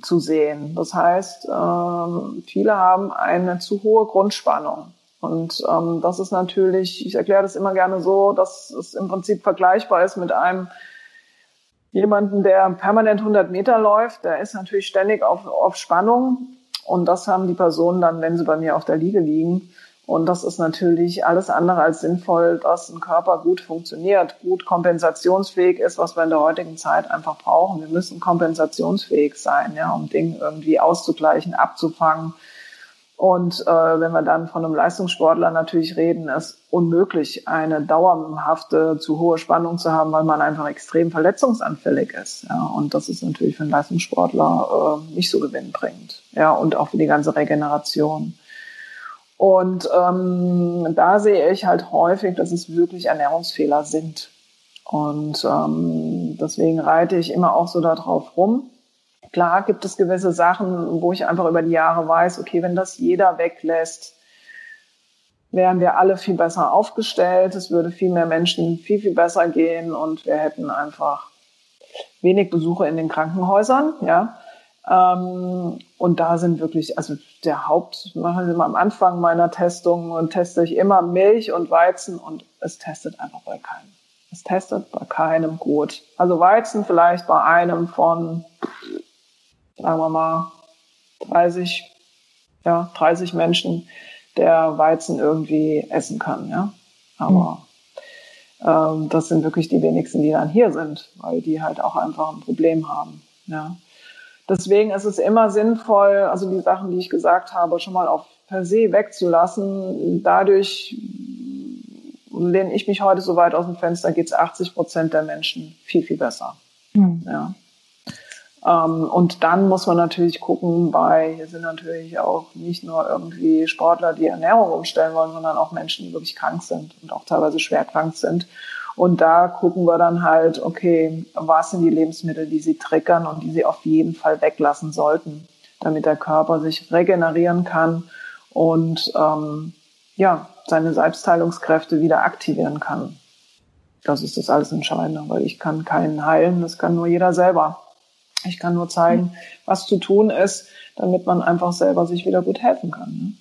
zu sehen. Das heißt, ähm, viele haben eine zu hohe Grundspannung. Und ähm, das ist natürlich, ich erkläre das immer gerne so, dass es im Prinzip vergleichbar ist mit einem jemanden, der permanent 100 Meter läuft. Der ist natürlich ständig auf, auf Spannung. Und das haben die Personen dann, wenn sie bei mir auf der Liege liegen. Und das ist natürlich alles andere als sinnvoll, dass ein Körper gut funktioniert, gut kompensationsfähig ist, was wir in der heutigen Zeit einfach brauchen. Wir müssen kompensationsfähig sein, ja, um Dinge irgendwie auszugleichen, abzufangen und äh, wenn wir dann von einem Leistungssportler natürlich reden, ist unmöglich, eine dauerhafte, zu hohe Spannung zu haben, weil man einfach extrem verletzungsanfällig ist. Ja, und das ist natürlich für einen Leistungssportler äh, nicht so gewinnbringend. Ja, und auch für die ganze Regeneration. Und ähm, da sehe ich halt häufig, dass es wirklich Ernährungsfehler sind. Und ähm, deswegen reite ich immer auch so darauf rum Klar gibt es gewisse Sachen, wo ich einfach über die Jahre weiß, okay, wenn das jeder weglässt, wären wir alle viel besser aufgestellt. Es würde viel mehr Menschen viel, viel besser gehen und wir hätten einfach wenig Besuche in den Krankenhäusern, ja. Ähm, und da sind wirklich, also der Haupt, machen Sie mal am Anfang meiner Testung teste ich immer Milch und Weizen und es testet einfach bei keinem. Es testet bei keinem gut. Also Weizen vielleicht bei einem von, sagen wir mal, 30, ja, 30 Menschen, der Weizen irgendwie essen kann, ja. Aber ähm, das sind wirklich die wenigsten, die dann hier sind, weil die halt auch einfach ein Problem haben, ja. Deswegen ist es immer sinnvoll, also die Sachen, die ich gesagt habe, schon mal auf per se wegzulassen. Dadurch lehne ich mich heute so weit aus dem Fenster, geht es 80 Prozent der Menschen viel, viel besser. Mhm. Ja. Ähm, und dann muss man natürlich gucken, bei, hier sind natürlich auch nicht nur irgendwie Sportler, die Ernährung umstellen wollen, sondern auch Menschen, die wirklich krank sind und auch teilweise schwer krank sind. Und da gucken wir dann halt, okay, was sind die Lebensmittel, die sie triggern und die sie auf jeden Fall weglassen sollten, damit der Körper sich regenerieren kann und ähm, ja, seine Selbstheilungskräfte wieder aktivieren kann. Das ist das alles Entscheidende, weil ich kann keinen heilen, das kann nur jeder selber. Ich kann nur zeigen, was zu tun ist, damit man einfach selber sich wieder gut helfen kann. Ne?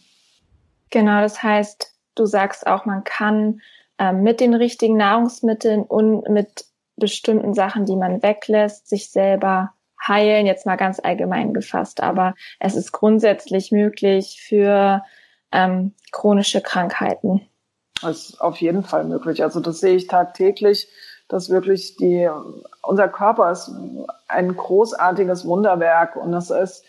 Genau, das heißt, du sagst auch, man kann äh, mit den richtigen Nahrungsmitteln und mit bestimmten Sachen, die man weglässt, sich selber heilen, jetzt mal ganz allgemein gefasst. Aber es ist grundsätzlich möglich für ähm, chronische Krankheiten. Das ist auf jeden Fall möglich. Also das sehe ich tagtäglich, dass wirklich die, unser Körper ist ein großartiges Wunderwerk und das ist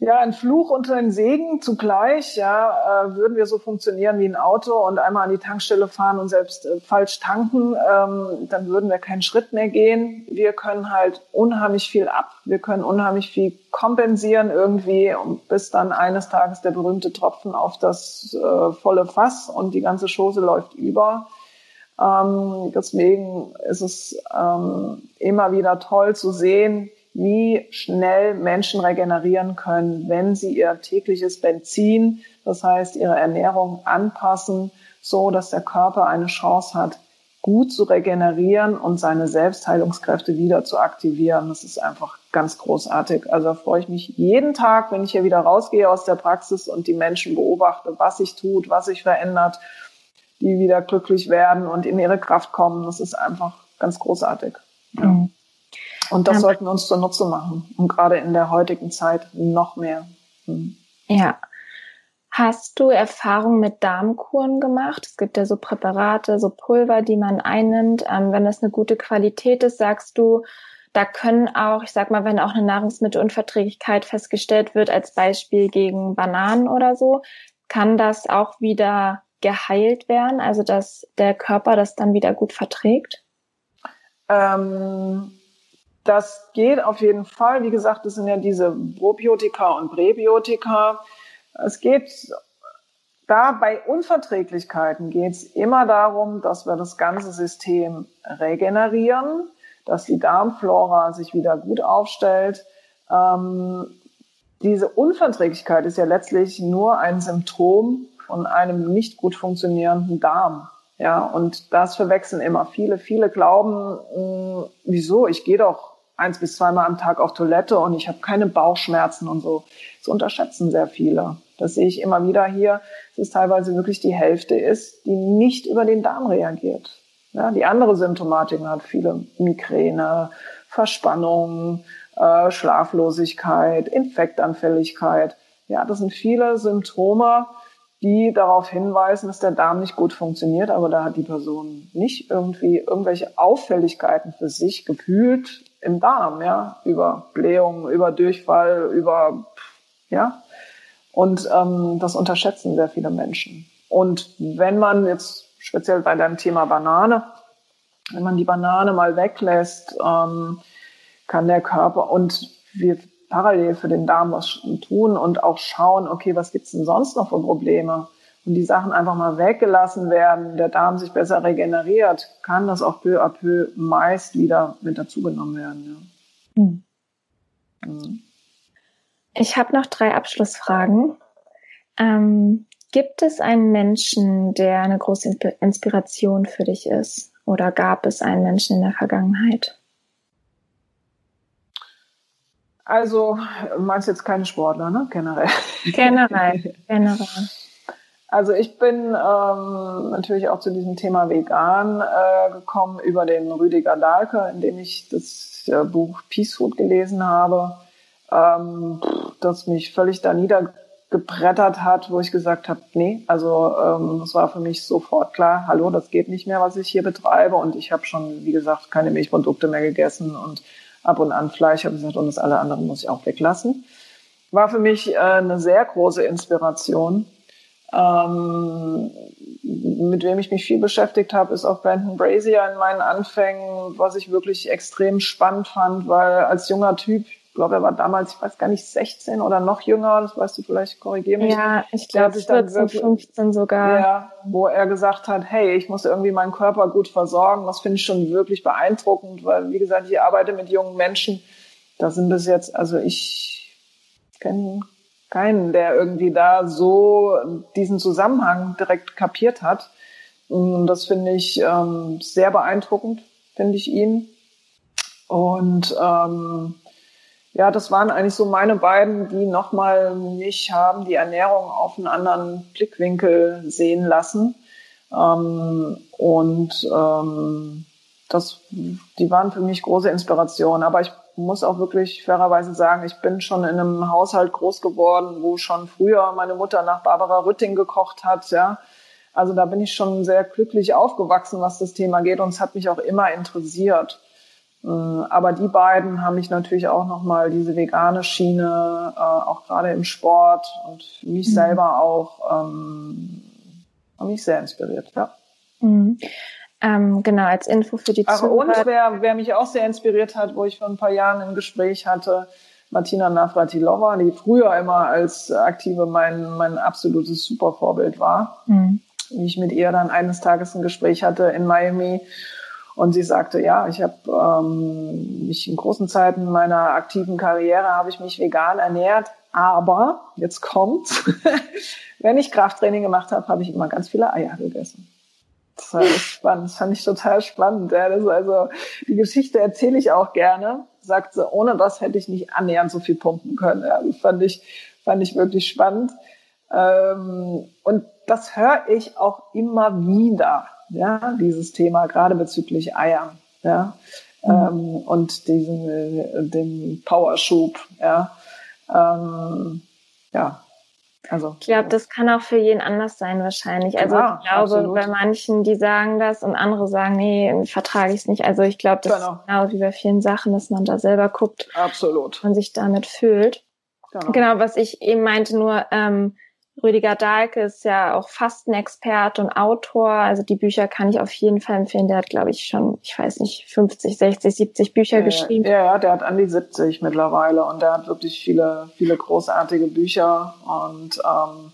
ja, ein Fluch und ein Segen zugleich. Ja, äh, würden wir so funktionieren wie ein Auto und einmal an die Tankstelle fahren und selbst äh, falsch tanken, ähm, dann würden wir keinen Schritt mehr gehen. Wir können halt unheimlich viel ab. Wir können unheimlich viel kompensieren irgendwie, bis dann eines Tages der berühmte Tropfen auf das äh, volle Fass und die ganze Chose läuft über. Ähm, deswegen ist es ähm, immer wieder toll zu sehen, wie schnell Menschen regenerieren können, wenn sie ihr tägliches Benzin, das heißt ihre Ernährung anpassen, so dass der Körper eine Chance hat, gut zu regenerieren und seine Selbstheilungskräfte wieder zu aktivieren. Das ist einfach ganz großartig. Also da freue ich mich jeden Tag, wenn ich hier wieder rausgehe aus der Praxis und die Menschen beobachte, was sich tut, was sich verändert, die wieder glücklich werden und in ihre Kraft kommen. Das ist einfach ganz großartig. Ja. Mhm. Und das ja. sollten wir uns zunutze machen. Und gerade in der heutigen Zeit noch mehr. Hm. Ja. Hast du Erfahrung mit Darmkuren gemacht? Es gibt ja so Präparate, so Pulver, die man einnimmt. Ähm, wenn das eine gute Qualität ist, sagst du, da können auch, ich sag mal, wenn auch eine Nahrungsmittelunverträglichkeit festgestellt wird, als Beispiel gegen Bananen oder so, kann das auch wieder geheilt werden, also dass der Körper das dann wieder gut verträgt? Ähm das geht auf jeden Fall. Wie gesagt, das sind ja diese Probiotika und Präbiotika. Es geht da bei Unverträglichkeiten geht es immer darum, dass wir das ganze System regenerieren, dass die Darmflora sich wieder gut aufstellt. Ähm, diese Unverträglichkeit ist ja letztlich nur ein Symptom von einem nicht gut funktionierenden Darm. Ja, und das verwechseln immer viele. Viele glauben, mh, hm, wieso? Ich gehe doch eins bis zweimal am Tag auf Toilette und ich habe keine Bauchschmerzen und so. Das unterschätzen sehr viele. Das sehe ich immer wieder hier, dass es teilweise wirklich die Hälfte ist, die nicht über den Darm reagiert. Ja, die andere Symptomatik hat viele Migräne, Verspannung, äh, Schlaflosigkeit, Infektanfälligkeit. Ja, das sind viele Symptome, die darauf hinweisen, dass der Darm nicht gut funktioniert, aber da hat die Person nicht irgendwie irgendwelche Auffälligkeiten für sich gefühlt im Darm, ja, über Blähung, über Durchfall, über, ja. Und ähm, das unterschätzen sehr viele Menschen. Und wenn man jetzt speziell bei deinem Thema Banane, wenn man die Banane mal weglässt, ähm, kann der Körper und wir parallel für den Darm was tun und auch schauen, okay, was gibt's denn sonst noch für Probleme? Und die Sachen einfach mal weggelassen werden, der Darm sich besser regeneriert, kann das auch peu à peu meist wieder mit dazugenommen werden. Ja. Hm. Mhm. Ich habe noch drei Abschlussfragen. Ähm, gibt es einen Menschen, der eine große Inspiration für dich ist? Oder gab es einen Menschen in der Vergangenheit? Also, meinst du jetzt keine Sportler, ne? Generell. Generell, generell. Also ich bin ähm, natürlich auch zu diesem Thema vegan äh, gekommen über den Rüdiger Dahlke, in dem ich das äh, Buch Peace Food gelesen habe, ähm, das mich völlig da niedergebrettert hat, wo ich gesagt habe, nee, also ähm, das war für mich sofort klar, hallo, das geht nicht mehr, was ich hier betreibe und ich habe schon, wie gesagt, keine Milchprodukte mehr gegessen und ab und an Fleisch, habe ich gesagt, und das alle andere muss ich auch weglassen. War für mich äh, eine sehr große Inspiration ähm, mit wem ich mich viel beschäftigt habe, ist auch Brandon Brazier in meinen Anfängen, was ich wirklich extrem spannend fand, weil als junger Typ, glaube, er war damals, ich weiß gar nicht, 16 oder noch jünger, das weißt du vielleicht, korrigier mich. Ja, ich glaube 14, wirklich, 15 sogar. Ja, wo er gesagt hat, hey, ich muss irgendwie meinen Körper gut versorgen. Das finde ich schon wirklich beeindruckend, weil, wie gesagt, ich arbeite mit jungen Menschen. Da sind bis jetzt, also ich kenne keinen, der irgendwie da so diesen Zusammenhang direkt kapiert hat. Und das finde ich ähm, sehr beeindruckend, finde ich ihn. Und ähm, ja, das waren eigentlich so meine beiden, die nochmal mich haben die Ernährung auf einen anderen Blickwinkel sehen lassen. Ähm, und ähm, das, die waren für mich große Inspiration. Aber ich muss auch wirklich fairerweise sagen, ich bin schon in einem Haushalt groß geworden, wo schon früher meine Mutter nach Barbara Rütting gekocht hat, ja. Also da bin ich schon sehr glücklich aufgewachsen, was das Thema geht und es hat mich auch immer interessiert. Äh, aber die beiden haben mich natürlich auch nochmal diese vegane Schiene, äh, auch gerade im Sport und mich mhm. selber auch, ähm, haben mich sehr inspiriert, ja. Mhm. Ähm, genau, als Info für die Ach, Zuhörer. Und wer, wer mich auch sehr inspiriert hat, wo ich vor ein paar Jahren ein Gespräch hatte, Martina Navratilova, die früher immer als Aktive mein, mein absolutes Supervorbild war. Mhm. Wie ich mit ihr dann eines Tages ein Gespräch hatte in Miami. Und sie sagte, ja, ich habe ähm, mich in großen Zeiten meiner aktiven Karriere habe ich mich vegan ernährt, aber jetzt kommt, wenn ich Krafttraining gemacht habe, habe ich immer ganz viele Eier gegessen. Das war spannend. Das fand ich total spannend. Ja, das also, die Geschichte erzähle ich auch gerne. Sagt sie, ohne das hätte ich nicht annähernd so viel pumpen können. Ja, das fand ich, fand ich wirklich spannend. Ähm, und das höre ich auch immer wieder. Ja, dieses Thema, gerade bezüglich Eiern. Ja, mhm. ähm, und diesen, den Powerschub. Ja, ähm, ja, also, ich glaube, das kann auch für jeden anders sein wahrscheinlich. Also ja, ich glaube, absolut. bei manchen, die sagen das und andere sagen, nee, vertrage ich es nicht. Also ich glaube, das genau. ist genau wie bei vielen Sachen, dass man da selber guckt absolut. und sich damit fühlt. Genau. genau, was ich eben meinte, nur ähm, Rüdiger Dahlke ist ja auch Fastenexperte und Autor. Also die Bücher kann ich auf jeden Fall empfehlen. Der hat, glaube ich, schon, ich weiß nicht, 50, 60, 70 Bücher ja, geschrieben. Ja, ja, der hat an die 70 mittlerweile und der hat wirklich viele, viele großartige Bücher und ähm,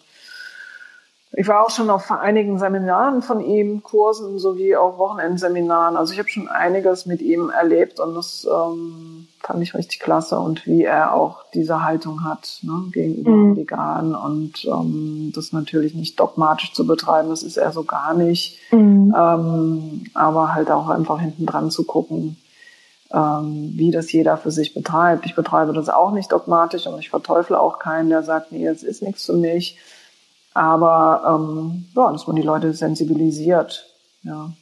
ich war auch schon auf einigen Seminaren von ihm, Kursen sowie auch Wochenendseminaren. Also ich habe schon einiges mit ihm erlebt und das ähm, fand ich richtig klasse und wie er auch diese Haltung hat ne, gegenüber mhm. Veganen und ähm, das natürlich nicht dogmatisch zu betreiben, das ist er so gar nicht. Mhm. Ähm, aber halt auch einfach hinten dran zu gucken, ähm, wie das jeder für sich betreibt. Ich betreibe das auch nicht dogmatisch und ich verteufle auch keinen, der sagt, nee, es ist nichts für mich aber ähm, ja, dass man die Leute sensibilisiert. Ja.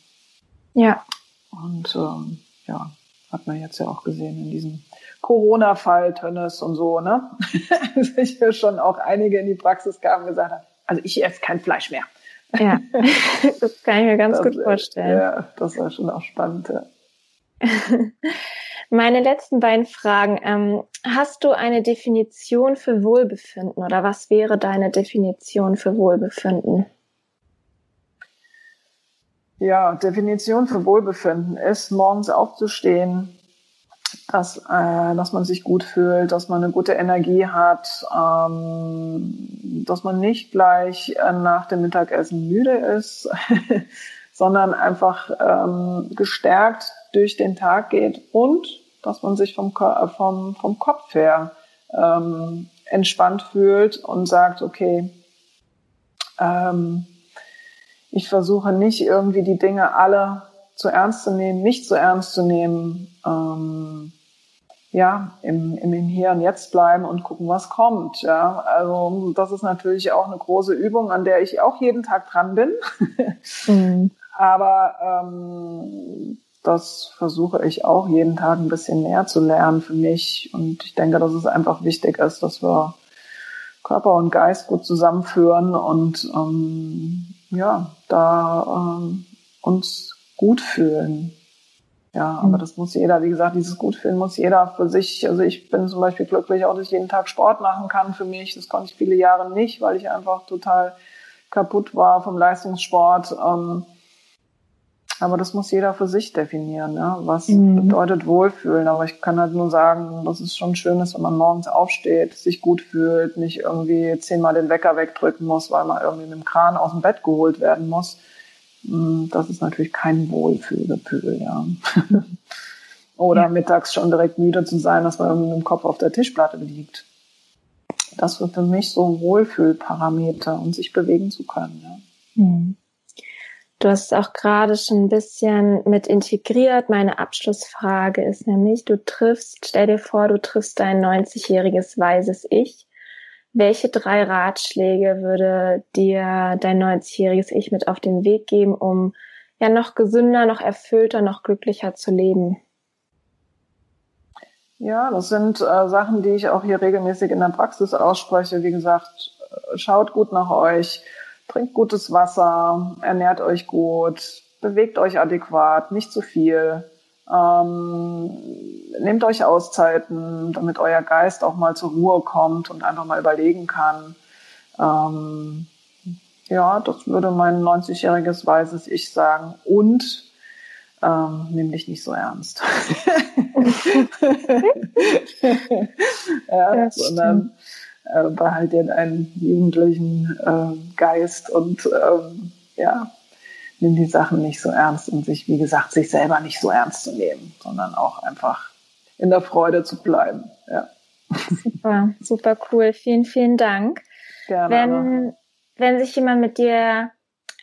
Ja. Und ähm, ja, hat man jetzt ja auch gesehen in diesem Corona-Fall, Tönnes und so, ne? ich höre schon auch einige in die Praxis kamen und gesagt haben, also ich esse kein Fleisch mehr. Ja, das kann ich mir ganz das, gut vorstellen. Ja, das war schon auch spannend. Ja. Meine letzten beiden Fragen. Ähm, hast du eine Definition für Wohlbefinden oder was wäre deine Definition für Wohlbefinden? Ja, Definition für Wohlbefinden ist, morgens aufzustehen, dass, äh, dass man sich gut fühlt, dass man eine gute Energie hat, ähm, dass man nicht gleich äh, nach dem Mittagessen müde ist, sondern einfach ähm, gestärkt durch den Tag geht und dass man sich vom, äh, vom, vom Kopf her ähm, entspannt fühlt und sagt, okay, ähm, ich versuche nicht irgendwie die Dinge alle zu ernst zu nehmen, nicht zu ernst zu nehmen, ähm, ja, im, im, im Hier und Jetzt bleiben und gucken, was kommt. Ja, also das ist natürlich auch eine große Übung, an der ich auch jeden Tag dran bin. mhm. Aber ähm, das versuche ich auch jeden Tag ein bisschen mehr zu lernen für mich. Und ich denke, dass es einfach wichtig ist, dass wir Körper und Geist gut zusammenführen und ähm, ja, da ähm, uns gut fühlen. Ja, aber mhm. das muss jeder, wie gesagt, dieses Gutfühlen muss jeder für sich. Also ich bin zum Beispiel glücklich, auch dass ich jeden Tag Sport machen kann für mich. Das konnte ich viele Jahre nicht, weil ich einfach total kaputt war vom Leistungssport. Ähm, aber das muss jeder für sich definieren, ja? was mhm. bedeutet Wohlfühlen. Aber ich kann halt nur sagen, dass es schon schön ist, wenn man morgens aufsteht, sich gut fühlt, nicht irgendwie zehnmal den Wecker wegdrücken muss, weil man irgendwie mit dem Kran aus dem Bett geholt werden muss. Mm, das ist natürlich kein Wohlfühlgefühl, ja. Oder ja. mittags schon direkt müde zu sein, dass man irgendwie mit dem Kopf auf der Tischplatte liegt. Das wird für mich so Wohlfühlparameter und sich bewegen zu können, ja. Mhm. Du hast es auch gerade schon ein bisschen mit integriert. Meine Abschlussfrage ist nämlich, du triffst, stell dir vor, du triffst dein 90-jähriges weises Ich. Welche drei Ratschläge würde dir dein 90-jähriges Ich mit auf den Weg geben, um ja noch gesünder, noch erfüllter, noch glücklicher zu leben? Ja, das sind äh, Sachen, die ich auch hier regelmäßig in der Praxis ausspreche. Wie gesagt, äh, schaut gut nach euch, trinkt gutes Wasser, ernährt euch gut, bewegt euch adäquat, nicht zu viel. Ähm, nehmt euch Auszeiten, damit euer Geist auch mal zur Ruhe kommt und einfach mal überlegen kann. Ähm, ja, das würde mein 90-jähriges weißes Ich sagen. Und ähm, nimm dich nicht so ernst. ja, sondern äh, dir einen jugendlichen äh, Geist und ähm, ja, nimm die Sachen nicht so ernst und sich, wie gesagt, sich selber nicht so ernst zu nehmen, sondern auch einfach in der Freude zu bleiben. Ja. Super, super cool. Vielen, vielen Dank. Gerne. Wenn, wenn sich jemand mit dir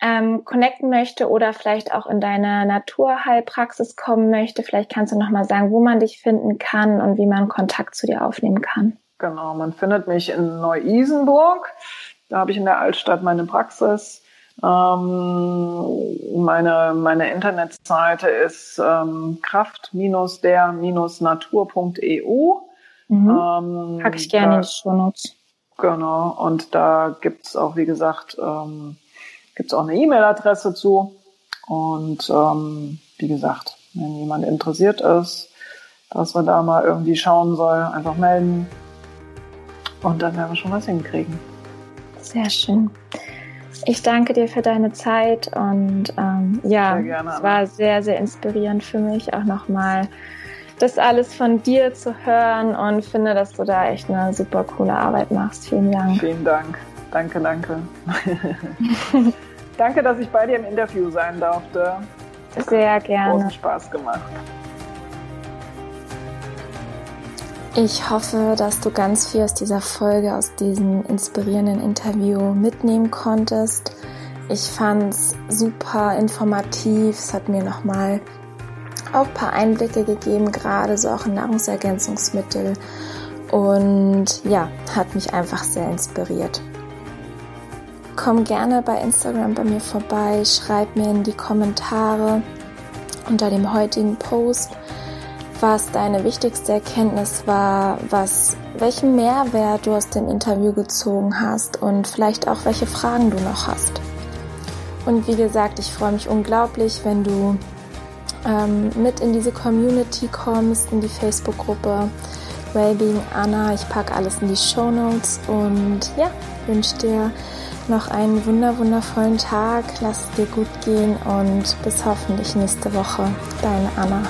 ähm, connecten möchte oder vielleicht auch in deine Naturheilpraxis kommen möchte, vielleicht kannst du nochmal sagen, wo man dich finden kann und wie man Kontakt zu dir aufnehmen kann. Genau, man findet mich in Neu-Isenburg. Da habe ich in der Altstadt meine Praxis. Ähm, meine, meine Internetseite ist ähm, kraft-der-natur.eu. Mhm. Ähm, Pack ich gerne da, in die Shownotes. Genau, und da gibt's auch, wie gesagt, ähm, gibt's auch eine E-Mail-Adresse zu. Und ähm, wie gesagt, wenn jemand interessiert ist, dass wir da mal irgendwie schauen soll, einfach melden. Und dann werden wir schon was hinkriegen. Sehr schön. Ich danke dir für deine Zeit und ähm, ja, es war sehr, sehr inspirierend für mich auch nochmal das alles von dir zu hören und finde, dass du da echt eine super coole Arbeit machst. Vielen Dank. Vielen Dank. Danke, danke. danke, dass ich bei dir im Interview sein durfte. Sehr gerne. Großen Spaß gemacht. Ich hoffe, dass du ganz viel aus dieser Folge, aus diesem inspirierenden Interview mitnehmen konntest. Ich fand es super informativ. Es hat mir nochmal auch ein paar Einblicke gegeben, gerade so auch in Nahrungsergänzungsmittel. Und ja, hat mich einfach sehr inspiriert. Komm gerne bei Instagram bei mir vorbei, schreib mir in die Kommentare unter dem heutigen Post was deine wichtigste Erkenntnis war, was, welchen Mehrwert du aus dem Interview gezogen hast und vielleicht auch welche Fragen du noch hast. Und wie gesagt, ich freue mich unglaublich, wenn du ähm, mit in diese Community kommst, in die Facebook-Gruppe Wellbeing Anna. Ich packe alles in die Show Notes und ja, wünsche dir noch einen wunder wundervollen Tag. Lass es dir gut gehen und bis hoffentlich nächste Woche. Deine Anna.